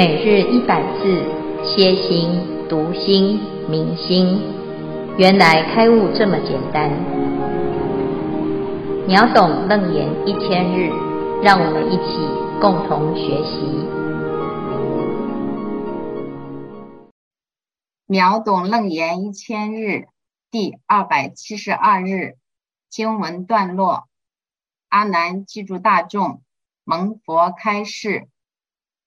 每日一百字，歇心、读心、明心，原来开悟这么简单。秒懂楞严一千日，让我们一起共同学习。秒懂楞严一千日第二百七十二日经文段落：阿难记住大众，蒙佛开示。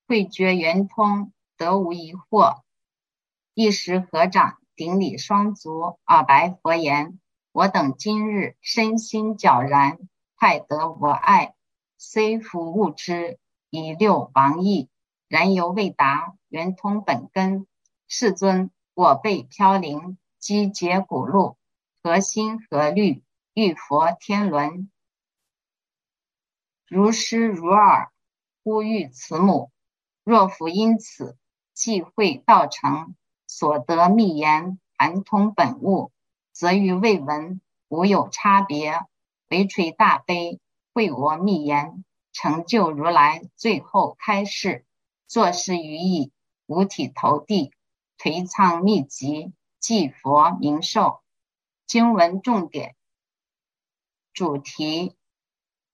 慧觉圆通，得无疑惑。一时合掌顶礼双足，耳白佛言：“我等今日身心皎然，快得我爱。虽复悟之以六王意，然犹未达圆通本根。世尊，我辈飘零，积劫蛊路，何心何虑，欲佛天伦？如师如耳，呼吁慈母。”若复因此际会道成，所得密言含通本物，则与未闻无有差别，唯垂大悲会我密言，成就如来最后开示，作是于意，五体投地，颓仓密集，即佛明寿。经文重点，主题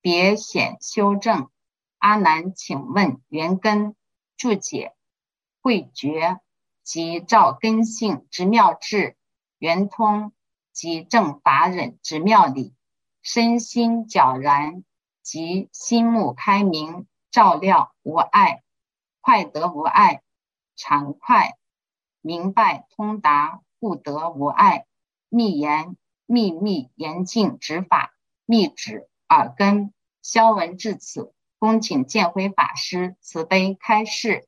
别显修正。阿难，请问圆根。注解：慧觉即照根性之妙智，圆通即正法忍之妙理，身心皎然即心目开明，照料无碍，快得无碍，常快明白通达，故得无碍。密言秘密严禁指法，密指耳根。消文至此。恭请建辉法师慈悲开示。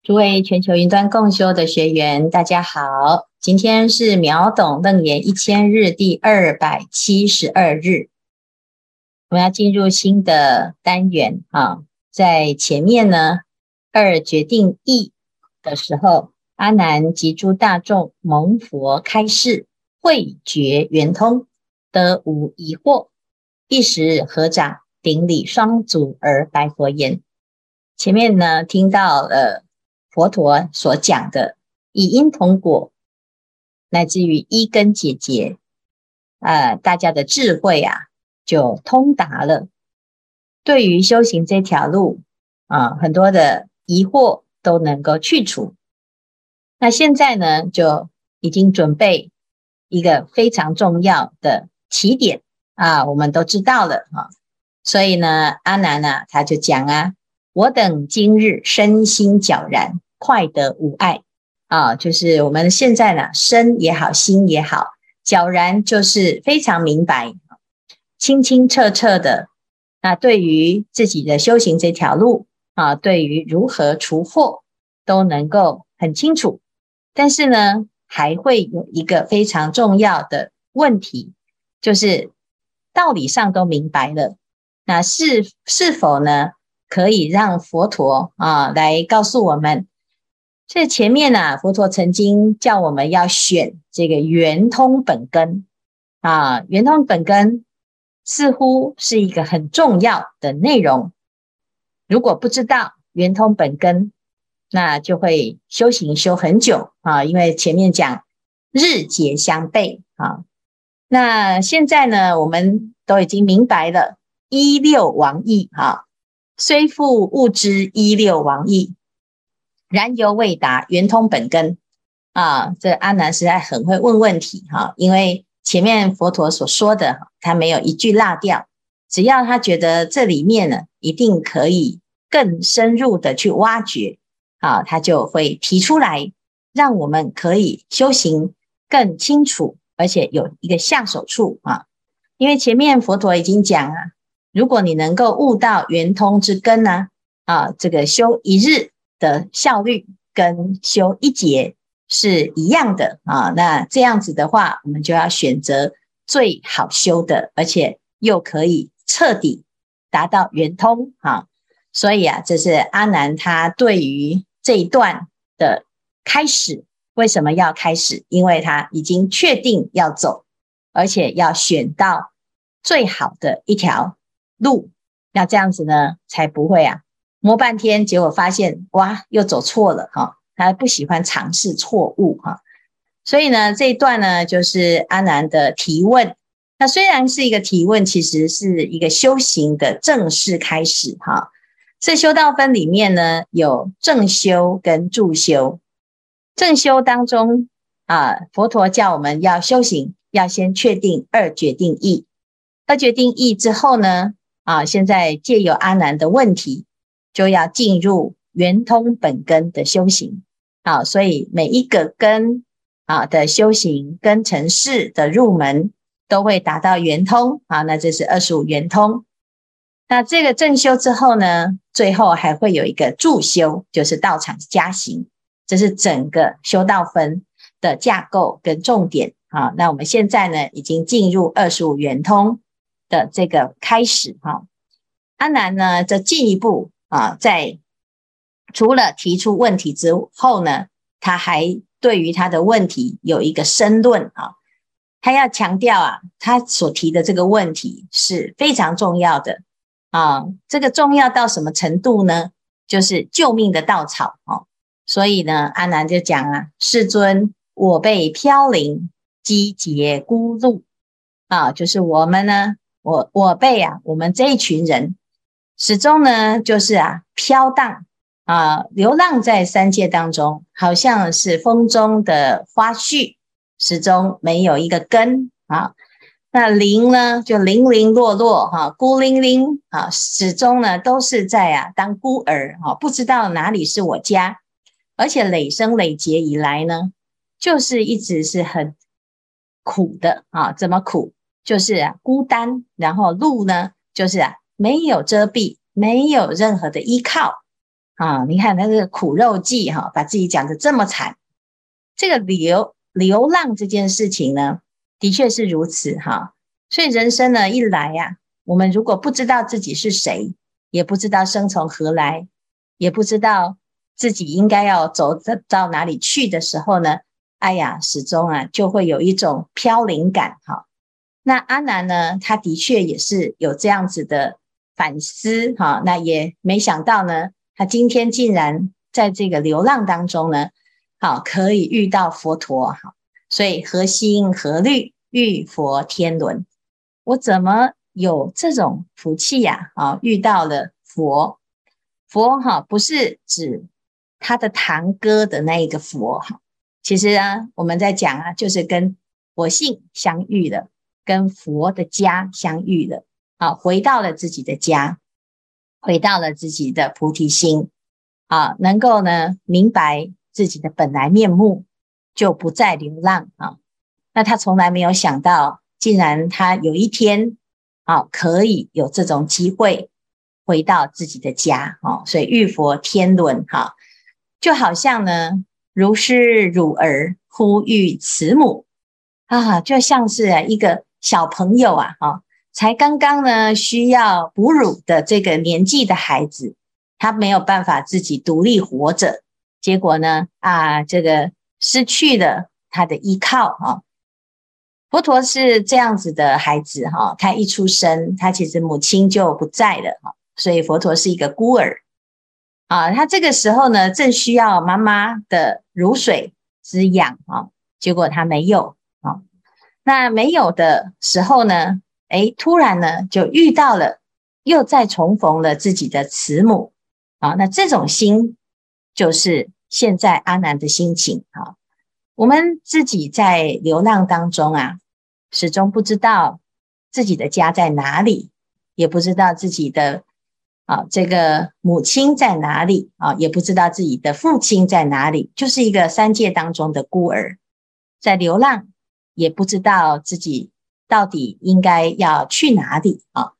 诸位全球云端共修的学员，大家好，今天是秒懂楞严一千日第二百七十二日，我们要进入新的单元啊。在前面呢，二决定义的时候，阿难及诸大众蒙佛开示，慧觉圆通，得无疑惑，一时合掌。顶礼双足而白佛言：前面呢，听到了佛陀所讲的以因同果，乃至于一根解结，啊、呃，大家的智慧啊就通达了。对于修行这条路啊，很多的疑惑都能够去除。那现在呢，就已经准备一个非常重要的起点啊，我们都知道了哈。所以呢，阿难呢，他就讲啊，我等今日身心皎然，快得无碍啊，就是我们现在呢，身也好，心也好，皎然就是非常明白，清清澈澈的。那对于自己的修行这条路啊，对于如何除惑，都能够很清楚。但是呢，还会有一个非常重要的问题，就是道理上都明白了。那是是否呢？可以让佛陀啊来告诉我们，这前面呢、啊，佛陀曾经叫我们要选这个圆通本根啊，圆通本根似乎是一个很重要的内容。如果不知道圆通本根，那就会修行修很久啊，因为前面讲日节相悖啊。那现在呢，我们都已经明白了。一六王意，哈，虽复悟之一六王意，然犹未达圆通本根啊！这阿难实在很会问问题哈，因为前面佛陀所说的，他没有一句落掉，只要他觉得这里面呢，一定可以更深入的去挖掘啊，他就会提出来，让我们可以修行更清楚，而且有一个下手处啊。因为前面佛陀已经讲啊。如果你能够悟到圆通之根呢，啊，这个修一日的效率跟修一劫是一样的啊，那这样子的话，我们就要选择最好修的，而且又可以彻底达到圆通啊。所以啊，这是阿南他对于这一段的开始，为什么要开始？因为他已经确定要走，而且要选到最好的一条路，那这样子呢，才不会啊摸半天，结果发现哇，又走错了哈。他不喜欢尝试错误哈，所以呢，这一段呢，就是阿难的提问。那虽然是一个提问，其实是一个修行的正式开始哈。这修道分里面呢，有正修跟助修。正修当中啊，佛陀叫我们要修行，要先确定二决定义。二决定义之后呢，啊，现在借由阿难的问题，就要进入圆通本根的修行。好，所以每一个根啊的修行跟成事的入门，都会达到圆通。好，那这是二十五圆通。那这个正修之后呢，最后还会有一个助修，就是道场加行。这是整个修道分的架构跟重点。好，那我们现在呢，已经进入二十五圆通的这个开始。哈，阿难呢，则进一步啊，在。除了提出问题之后呢，他还对于他的问题有一个申论啊，他要强调啊，他所提的这个问题是非常重要的啊，这个重要到什么程度呢？就是救命的稻草哦。所以呢，阿南就讲啊，世尊，我辈飘零，积劫孤路啊，就是我们呢，我我辈啊，我们这一群人始终呢，就是啊，飘荡。啊，流浪在三界当中，好像是风中的花絮，始终没有一个根啊。那零呢，就零零落落哈，孤零零啊，始终呢都是在啊当孤儿哈，不知道哪里是我家，而且累生累劫以来呢，就是一直是很苦的啊。怎么苦？就是啊孤单，然后路呢，就是啊没有遮蔽，没有任何的依靠。啊，你看他这个苦肉计哈，把自己讲得这么惨。这个流流浪这件事情呢，的确是如此哈。所以人生呢，一来呀、啊，我们如果不知道自己是谁，也不知道生从何来，也不知道自己应该要走到哪里去的时候呢，哎呀，始终啊就会有一种飘零感哈。那阿难呢，他的确也是有这样子的反思哈。那也没想到呢。他今天竟然在这个流浪当中呢，好可以遇到佛陀，哈，所以何心何虑遇佛天伦？我怎么有这种福气呀？啊，遇到了佛，佛哈不是指他的堂哥的那一个佛哈，其实啊，我们在讲啊，就是跟佛性相遇了，跟佛的家相遇了，啊，回到了自己的家。回到了自己的菩提心啊，能够呢明白自己的本来面目，就不再流浪啊。那他从来没有想到，竟然他有一天啊，可以有这种机会回到自己的家啊。所以遇佛天伦哈，就好像呢，如师乳儿呼遇慈母啊，就像是一个小朋友啊，哈。才刚刚呢，需要哺乳的这个年纪的孩子，他没有办法自己独立活着，结果呢，啊，这个失去了他的依靠哈。佛陀是这样子的孩子哈，他一出生，他其实母亲就不在了哈，所以佛陀是一个孤儿啊。他这个时候呢，正需要妈妈的乳水滋养啊，结果他没有。那没有的时候呢，哎，突然呢，就遇到了，又再重逢了自己的慈母啊。那这种心，就是现在阿难的心情啊。我们自己在流浪当中啊，始终不知道自己的家在哪里，也不知道自己的啊这个母亲在哪里啊，也不知道自己的父亲在哪里，就是一个三界当中的孤儿，在流浪，也不知道自己。到底应该要去哪里啊？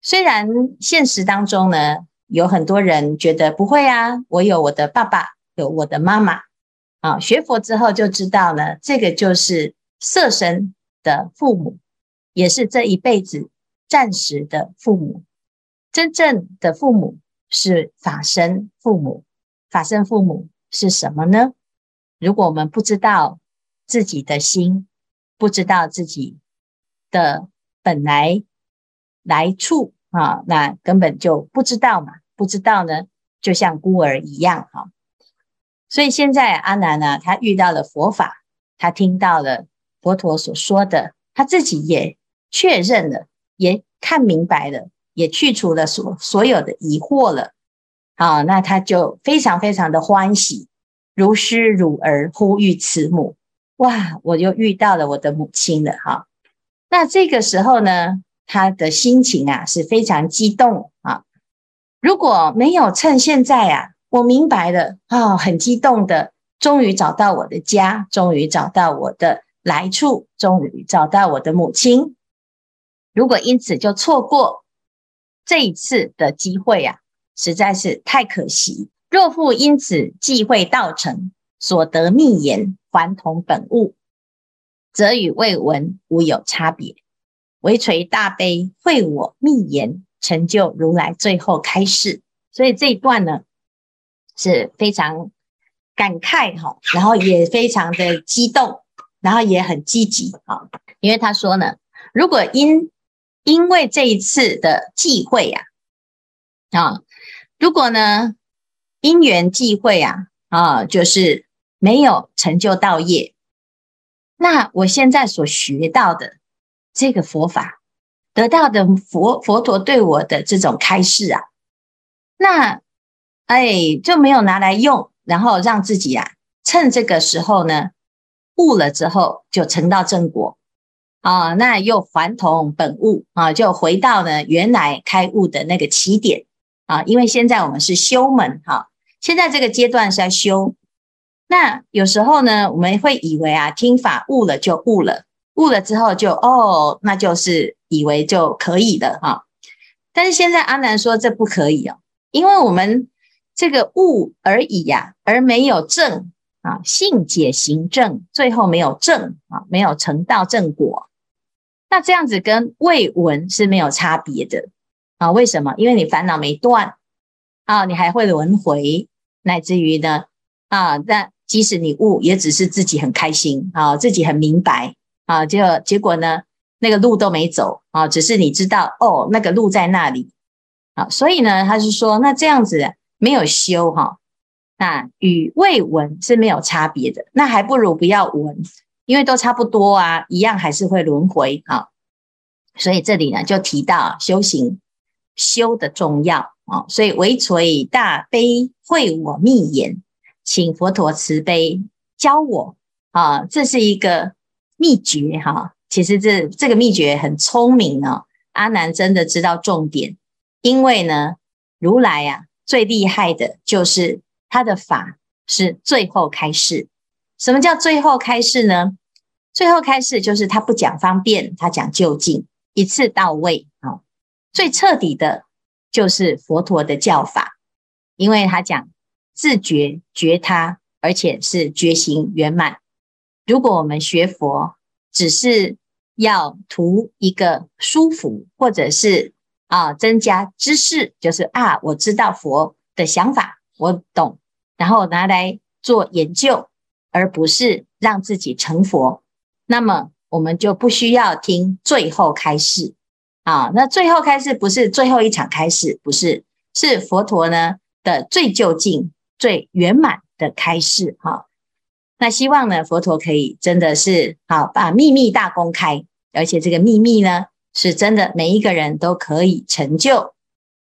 虽然现实当中呢，有很多人觉得不会啊，我有我的爸爸，有我的妈妈啊。学佛之后就知道呢，这个就是色身的父母，也是这一辈子暂时的父母。真正的父母是法身父母，法身父母是什么呢？如果我们不知道自己的心，不知道自己的本来来处啊，那根本就不知道嘛。不知道呢，就像孤儿一样哈。所以现在阿难呢，他遇到了佛法，他听到了佛陀所说的，他自己也确认了，也看明白了，也去除了所所有的疑惑了。啊，那他就非常非常的欢喜，如师如儿呼吁慈母。哇，我又遇到了我的母亲了哈。那这个时候呢，他的心情啊是非常激动啊。如果没有趁现在啊，我明白了啊，很激动的，终于找到我的家，终于找到我的来处，终于找到我的母亲。如果因此就错过这一次的机会啊，实在是太可惜。若复因此际会道成，所得密言，还同本物，则与未闻无有差别。唯垂大悲会我密言，成就如来最后开示。所以这一段呢是非常感慨哈，然后也非常的激动，然后也很积极啊。因为他说呢，如果因因为这一次的际会呀，啊。如果呢，因缘际会啊，啊，就是没有成就道业，那我现在所学到的这个佛法，得到的佛佛陀对我的这种开示啊，那哎就没有拿来用，然后让自己啊，趁这个时候呢，悟了之后就成到正果啊，那又还同本悟啊，就回到呢原来开悟的那个起点。啊，因为现在我们是修门哈，现在这个阶段是要修。那有时候呢，我们会以为啊，听法悟了就悟了，悟了之后就哦，那就是以为就可以了哈。但是现在阿南说这不可以哦，因为我们这个悟而已呀，而没有证啊，信解行证，最后没有证啊，没有成道正果。那这样子跟未闻是没有差别的。啊，为什么？因为你烦恼没断啊，你还会轮回，乃至于呢啊，那即使你悟，也只是自己很开心啊，自己很明白啊，结结果呢，那个路都没走啊，只是你知道哦，那个路在那里啊，所以呢，他是说，那这样子没有修哈，那与未闻是没有差别的，那还不如不要闻，因为都差不多啊，一样还是会轮回啊，所以这里呢就提到修行。修的重要啊，所以唯垂大悲会我密言，请佛陀慈悲教我啊，这是一个秘诀哈。其实这这个秘诀很聪明哦，阿难真的知道重点，因为呢，如来呀最厉害的就是他的法是最后开示。什么叫最后开示呢？最后开示就是他不讲方便，他讲究竟，一次到位啊。最彻底的，就是佛陀的教法，因为他讲自觉觉他，而且是觉行圆满。如果我们学佛，只是要图一个舒服，或者是啊增加知识，就是啊我知道佛的想法，我懂，然后拿来做研究，而不是让自己成佛，那么我们就不需要听最后开示。啊，那最后开示不是最后一场开示，不是，是佛陀呢的最究竟、最圆满的开示。哈、那希望呢，佛陀可以真的是好把秘密大公开，而且这个秘密呢，是真的每一个人都可以成就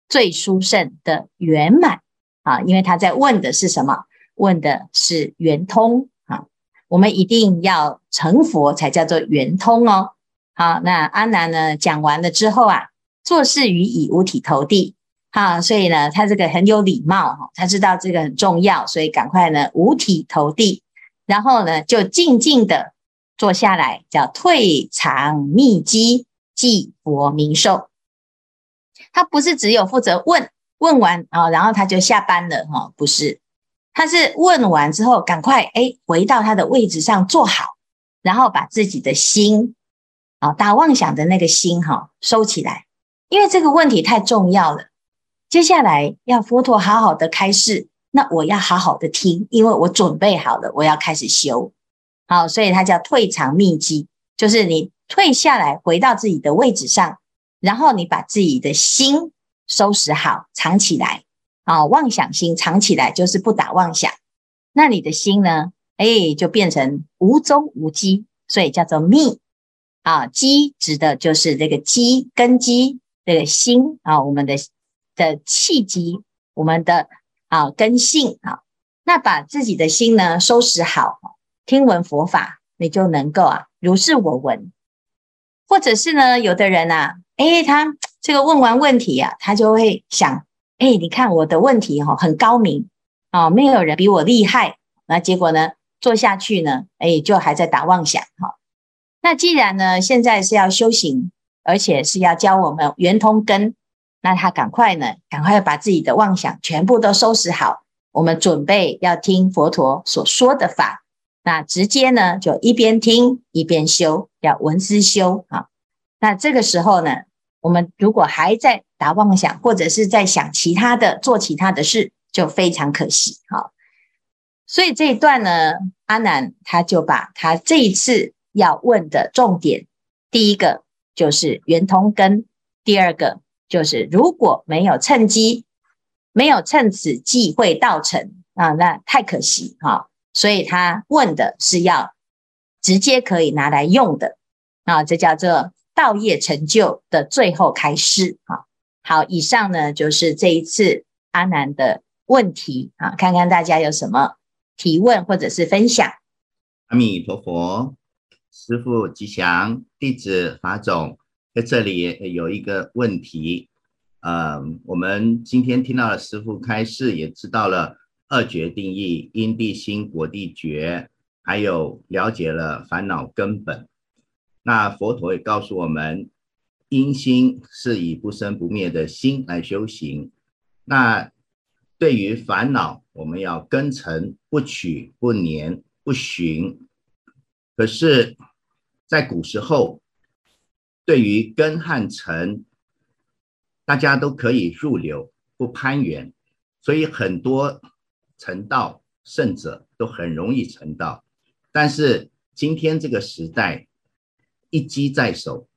最殊胜的圆满啊，因为他在问的是什么？问的是圆通啊，我们一定要成佛才叫做圆通哦。好，那阿难呢讲完了之后啊，作是于已五体投地。好，所以呢，他这个很有礼貌哈，他知道这个很重要，所以赶快呢五体投地，然后呢就静静的坐下来，叫退藏密机，记佛明寿。他不是只有负责问，问完啊，然后他就下班了哈，不是，他是问完之后赶快哎回到他的位置上坐好，然后把自己的心。啊，打妄想的那个心哈，收起来，因为这个问题太重要了。接下来要佛陀好好的开示，那我要好好的听，因为我准备好了，我要开始修。好，所以它叫退藏密机，就是你退下来，回到自己的位置上，然后你把自己的心收拾好，藏起来，啊，妄想心藏起来就是不打妄想，那你的心呢，哎，就变成无踪无机，所以叫做密啊。机指的就是这个机根基，这个心啊，我们的的气机，我们的啊根性啊。那把自己的心呢收拾好，听闻佛法，你就能够啊如是我闻。或者是呢，有的人啊，诶，他这个问完问题啊，他就会想，诶，你看我的问题哈很高明啊，没有人比我厉害。那结果呢，做下去呢，诶，就还在打妄想哈。那既然呢，现在是要修行，而且是要教我们圆通根，那他赶快呢，赶快把自己的妄想全部都收拾好。我们准备要听佛陀所说的法，那直接呢就一边听一边修，要闻思修啊。那这个时候呢，我们如果还在打妄想，或者是在想其他的、做其他的事，就非常可惜。好，所以这一段呢，阿难他就把他这一次要问的重点，第一个就是圆通根，第二个就是如果没有趁机。没有趁此机会道成啊，那太可惜哈。所以他问的是要直接可以拿来用的啊，这叫做道业成就的最后开示啊。好，以上呢就是这一次阿难的问题啊，看看大家有什么提问或者是分享。阿弥陀佛，师父吉祥，弟子法总在这里有一个问题。呃，我们今天听到了师父开示，也知道了二觉定义、因地心、果地觉，还有了解了烦恼根本。那佛陀也告诉我们，因心是以不生不灭的心来修行。那对于烦恼，我们要根尘不取、不黏、不寻。可是，在古时候，对于根和尘，大家都可以入流，不攀缘，所以很多成道圣者都很容易成道。但是今天这个时代，一机在手，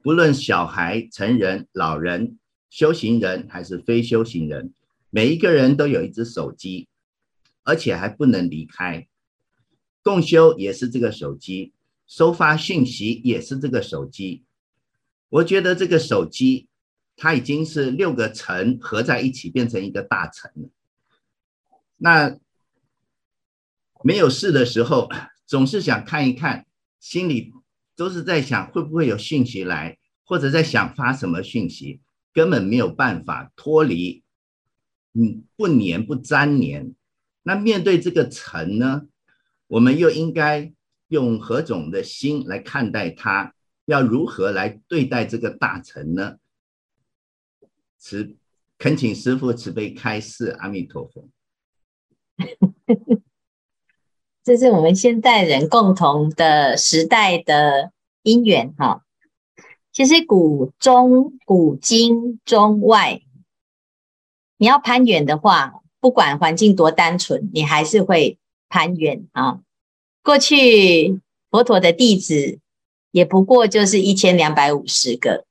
不论小孩、成人、老人、修行人还是非修行人，每一个人都有一只手机，而且还不能离开。共修也是这个手机，收发信息也是这个手机。我觉得这个手机。它已经是六个层合在一起变成一个大层了。那没有事的时候，总是想看一看，心里都是在想会不会有讯息来，或者在想发什么讯息，根本没有办法脱离，嗯，不粘不粘粘。那面对这个尘呢，我们又应该用何种的心来看待它？要如何来对待这个大臣呢？慈，恳请师父慈悲开示，阿弥陀佛。这是我们现代人共同的时代的因缘哈。其实古中古今中外，你要攀缘的话，不管环境多单纯，你还是会攀缘啊。过去佛陀的弟子也不过就是一千两百五十个。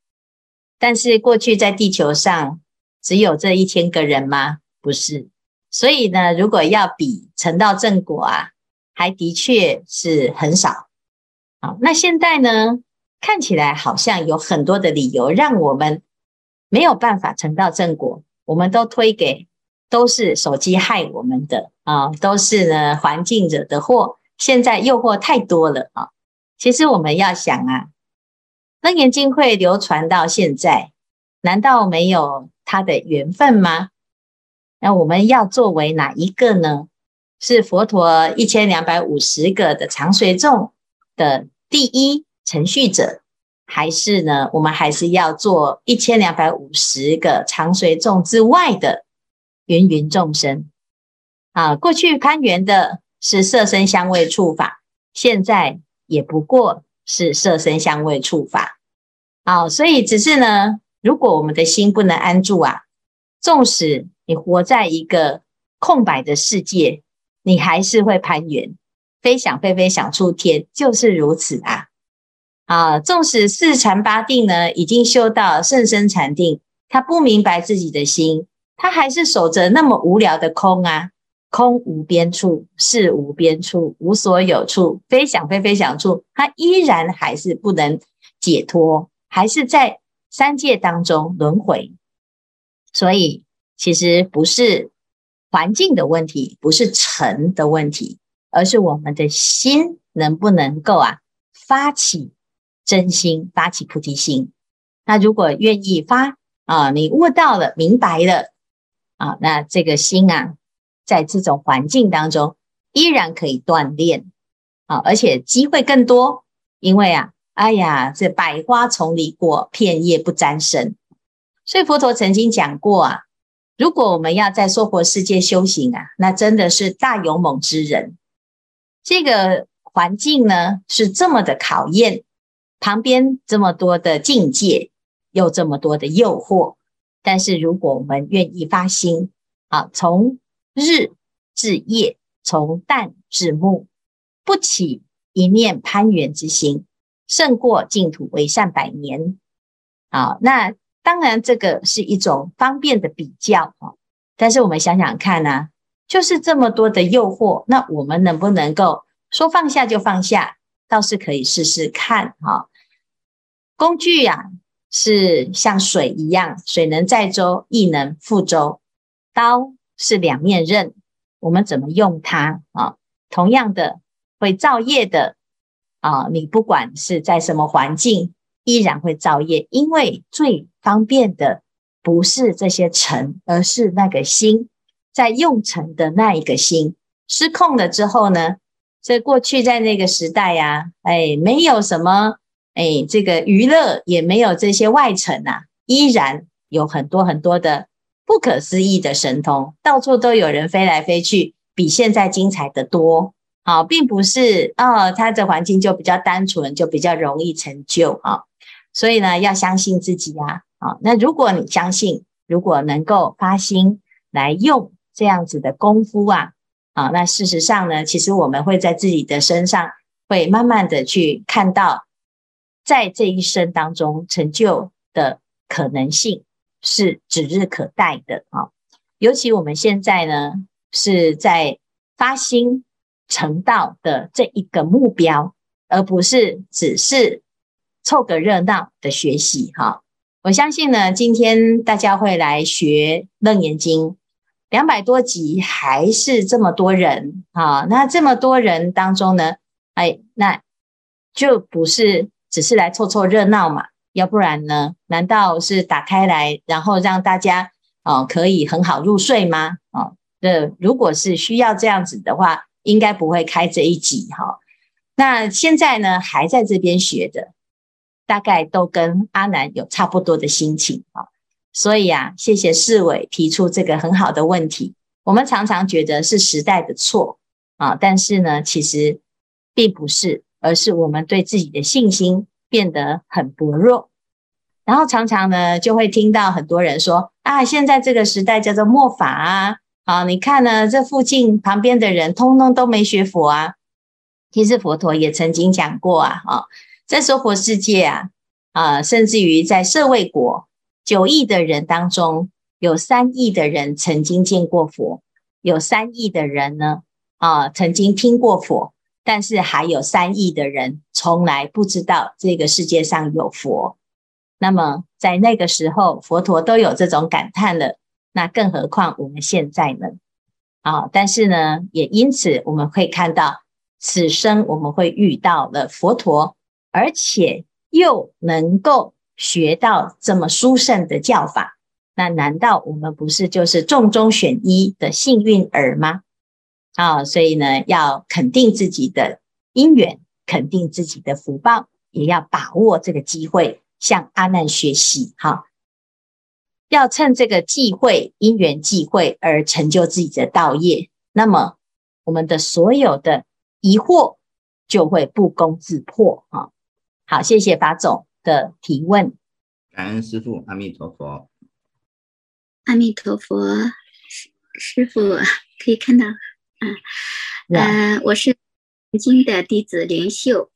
但是过去在地球上只有这一千个人吗？不是，所以呢，如果要比成道正果啊，还的确是很少。好，那现在呢，看起来好像有很多的理由让我们没有办法成道正果，我们都推给都是手机害我们的啊，都是呢环境惹的祸。现在诱惑太多了啊，其实我们要想啊。楞严经会流传到现在，难道没有它的缘分吗？那我们要作为哪一个呢？是佛陀一千两百五十个的长随众的第一承续者，还是呢？我们还是要做一千两百五十个长随众之外的芸芸众生啊？过去攀缘的是色身香味触法，现在也不过。是色身香味触法，好，所以只是呢，如果我们的心不能安住啊，纵使你活在一个空白的世界，你还是会攀缘，非想非非想出天，就是如此啊！啊，纵使四禅八定呢，已经修到甚深禅定，他不明白自己的心，他还是守着那么无聊的空啊，空无边处，识无边处，无所有处，非想非非想处，他依然还是不能解脱，还是在三界当中轮回。所以，其实不是环境的问题，不是尘的问题，而是我们的心能不能够啊发起真心，发起菩提心。那如果愿意发啊，你悟到了，明白了啊，那这个心啊，在这种环境当中依然可以锻炼啊，而且机会更多，因为啊，哎呀，这百花丛里过，片叶不沾身。所以佛陀曾经讲过啊，如果我们要在娑婆世界修行啊，那真的是大勇猛之人。这个环境呢，是这么的考验，旁边这么多的境界，又这么多的诱惑。但是如果我们愿意发心啊，从日至夜，从旦至暮，不起一念攀缘之心，胜过净土为善百年。好，那。当然，这个是一种方便的比较哈，但是我们想想看呢，就是这么多的诱惑，那我们能不能够说放下就放下？倒是可以试试看哈。工具呀，是像水一样，水能载舟，亦能覆舟。刀是两面刃，我们怎么用它啊？同样的会造业的啊，你不管是在什么环境。依然会造业，因为最方便的不是这些尘，而是那个心在用尘的那一个心失控了之后呢？这过去在那个时代呀、啊，哎，没有什么哎，这个娱乐也没有这些外尘啊，依然有很多很多的不可思议的神通，到处都有人飞来飞去，比现在精彩得多。好，并不是哦，他的环境就比较单纯，就比较容易成就啊。所以呢，要相信自己呀，啊，那如果你相信，如果能够发心来用这样子的功夫啊，啊，那事实上呢，其实我们会在自己的身上会慢慢的去看到，在这一生当中成就的可能性是指日可待的啊。尤其我们现在呢，是在发心成道的这一个目标，而不是只是。凑个热闹的学习哈，我相信呢，今天大家会来学《楞严经》，两百多集还是这么多人啊？那这么多人当中呢，哎，那就不是只是来凑凑热闹嘛？要不然呢？难道是打开来，然后让大家哦可以很好入睡吗？哦，这如果是需要这样子的话，应该不会开这一集哈。那现在呢，还在这边学的。大概都跟阿南有差不多的心情啊，所以啊，谢谢世伟提出这个很好的问题。我们常常觉得是时代的错啊，但是呢，其实并不是，而是我们对自己的信心变得很薄弱。然后常常呢，就会听到很多人说啊，现在这个时代叫做末法啊，啊，你看呢，这附近旁边的人通通都没学佛啊。其实佛陀也曾经讲过啊，啊。在娑婆世界啊，啊，甚至于在舍卫国，九亿的人当中，有三亿的人曾经见过佛，有三亿的人呢，啊，曾经听过佛，但是还有三亿的人从来不知道这个世界上有佛。那么在那个时候，佛陀都有这种感叹了，那更何况我们现在呢？啊，但是呢，也因此我们会看到，此生我们会遇到了佛陀。而且又能够学到这么殊胜的教法，那难道我们不是就是众中选一的幸运儿吗？啊，所以呢，要肯定自己的因缘，肯定自己的福报，也要把握这个机会，向阿难学习。哈，要趁这个机会，因缘际会而成就自己的道业，那么我们的所有的疑惑就会不攻自破。哈。好，谢谢法总的提问。感恩师父，阿弥陀佛。阿弥陀佛，师傅可以看到，嗯、嗯，呃，我是南京的弟子林秀。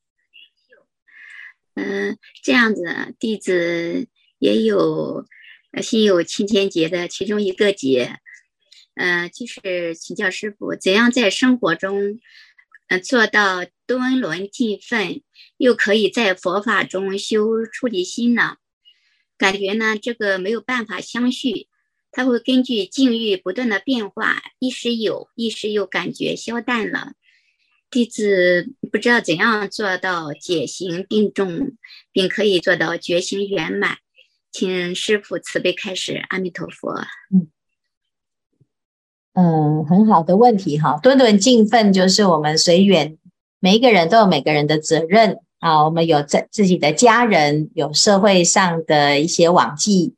嗯、呃，这样子，弟子也有心有千千结的其中一个节，嗯、呃，就是请教师傅，怎样在生活中，嗯，做到敦伦尽分，又可以在佛法中修出离心呢？感觉呢，这个没有办法相续，它会根据境遇不断的变化，一时有，一时又感觉消淡了。弟子不知道怎样做到解行并重，并可以做到觉行圆满，请师父慈悲开示。阿弥陀佛。嗯嗯，很好的问题哈。顿顿尽分就是我们随缘，每一个人都有每个人的责任啊。我们有在自己的家人，有社会上的一些往际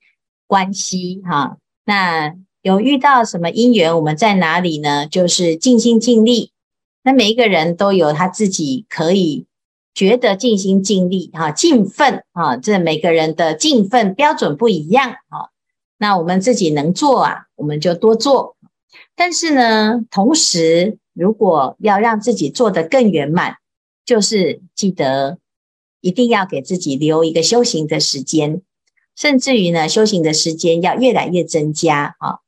关系哈。那有遇到什么因缘，我们在哪里呢？就是尽心尽力。那每一个人都有他自己可以觉得尽心尽力哈，尽分啊，这每个人的尽份标准不一样啊。那我们自己能做啊，我们就多做。但是呢，同时如果要让自己做得更圆满，就是记得一定要给自己留一个修行的时间，甚至于呢，修行的时间要越来越增加啊。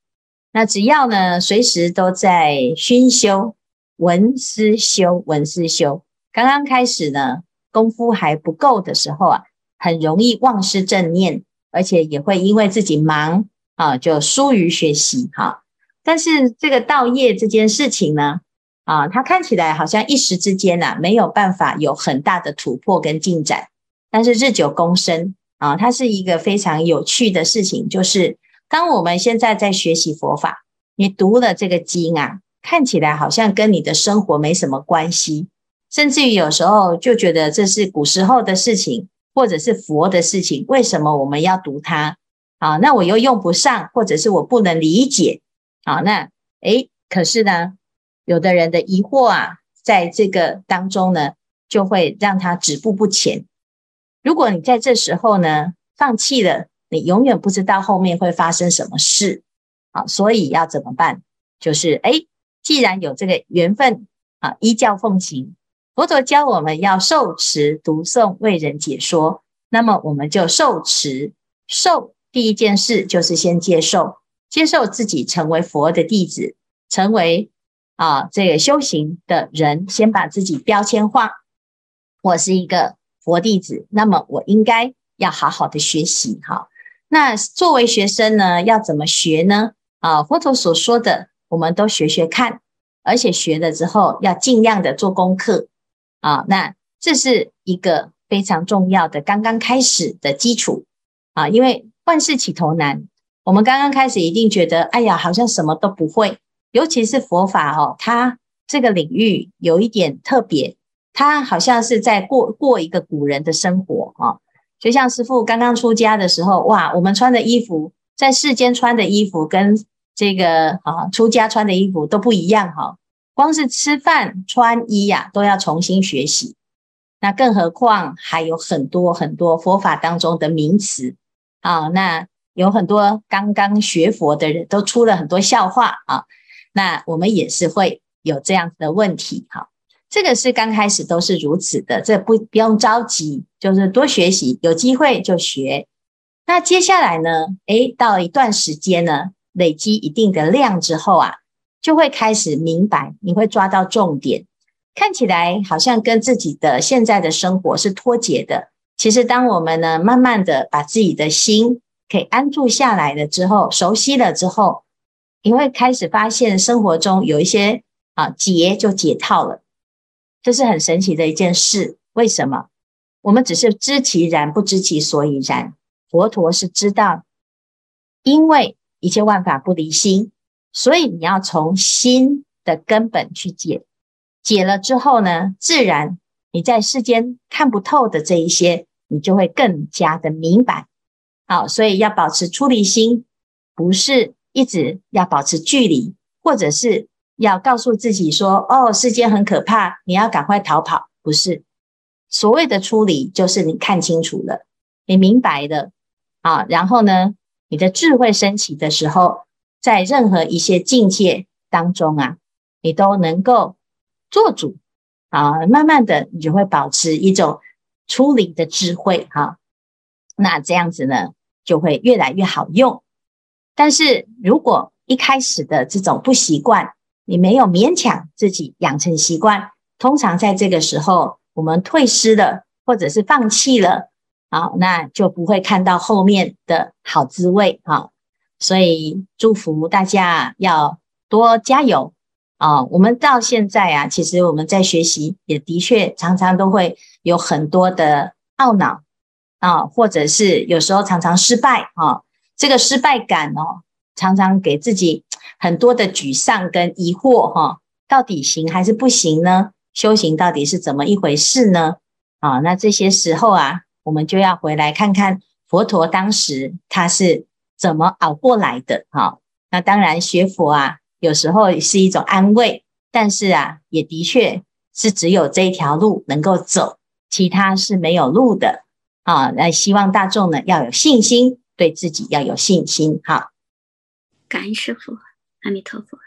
那只要呢，随时都在熏修。闻思修，闻思修。刚刚开始呢，功夫还不够的时候啊，很容易忘失正念，而且也会因为自己忙啊，就疏于学习哈。但是这个道业这件事情呢，啊，它看起来好像一时之间呐，没有办法有很大的突破跟进展。但是日久功深啊，它是一个非常有趣的事情。就是当我们现在在学习佛法，你读了这个经啊。看起来好像跟你的生活没什么关系，甚至于有时候就觉得这是古时候的事情，或者是佛的事情，为什么我们要读它？啊，那我又用不上，或者是我不能理解。啊，那诶，可是呢，有的人的疑惑啊，在这个当中呢，就会让他止步不前。如果你在这时候呢，放弃了，你永远不知道后面会发生什么事。啊，所以要怎么办？就是诶。既然有这个缘分啊，依教奉行，佛陀教我们要受持读诵为人解说，那么我们就受持受。第一件事就是先接受，接受自己成为佛的弟子，成为啊这个修行的人，先把自己标签化，我是一个佛弟子，那么我应该要好好的学习。哈，那作为学生呢，要怎么学呢？啊，佛陀所说的。我们都学学看，而且学了之后要尽量的做功课啊。那这是一个非常重要的刚刚开始的基础啊。因为万事起头难，我们刚刚开始一定觉得，哎呀，好像什么都不会。尤其是佛法哦，它这个领域有一点特别，他好像是在过过一个古人的生活啊。就像师父刚刚出家的时候，哇，我们穿的衣服，在世间穿的衣服跟。这个啊，出家穿的衣服都不一样哈，光是吃饭穿衣呀，都要重新学习。那更何况还有很多很多佛法当中的名词啊，那有很多刚刚学佛的人都出了很多笑话啊。那我们也是会有这样子的问题哈。这个是刚开始都是如此的，这不不用着急，就是多学习，有机会就学。那接下来呢？诶，到一段时间呢？累积一定的量之后啊，就会开始明白，你会抓到重点。看起来好像跟自己的现在的生活是脱节的。其实，当我们呢，慢慢的把自己的心可以安住下来了之后，熟悉了之后，你会开始发现生活中有一些啊结就解套了。这是很神奇的一件事。为什么？我们只是知其然，不知其所以然。佛陀是知道，因为。一切万法不离心，所以你要从心的根本去解，解了之后呢，自然你在世间看不透的这一些，你就会更加的明白。好，所以要保持出离心，不是一直要保持距离，或者是要告诉自己说：“哦，世间很可怕，你要赶快逃跑。”不是，所谓的出离，就是你看清楚了，你明白了啊，然后呢，你的智慧升起的时候，在任何一些境界当中啊，你都能够做主啊。慢慢的，你就会保持一种出离的智慧哈。那这样子呢，就会越来越好用。但是如果一开始的这种不习惯，你没有勉强自己养成习惯，通常在这个时候，我们退失了，或者是放弃了，好，那就不会看到后面的好滋味啊。所以祝福大家要多加油啊！我们到现在啊，其实我们在学习，也的确常常都会有很多的懊恼啊，或者是有时候常常失败啊。这个失败感哦，常常给自己很多的沮丧跟疑惑哈，到底行还是不行呢？修行到底是怎么一回事呢？啊，那这些时候啊，我们就要回来看看佛陀当时他是怎么熬过来的哈。那当然学佛啊，有时候也是一种安慰，但是啊，也的确是只有这一条路能够走，其他是没有路的啊。那希望大众呢要有信心。对自己要有信心，好。感恩师父，阿弥陀佛。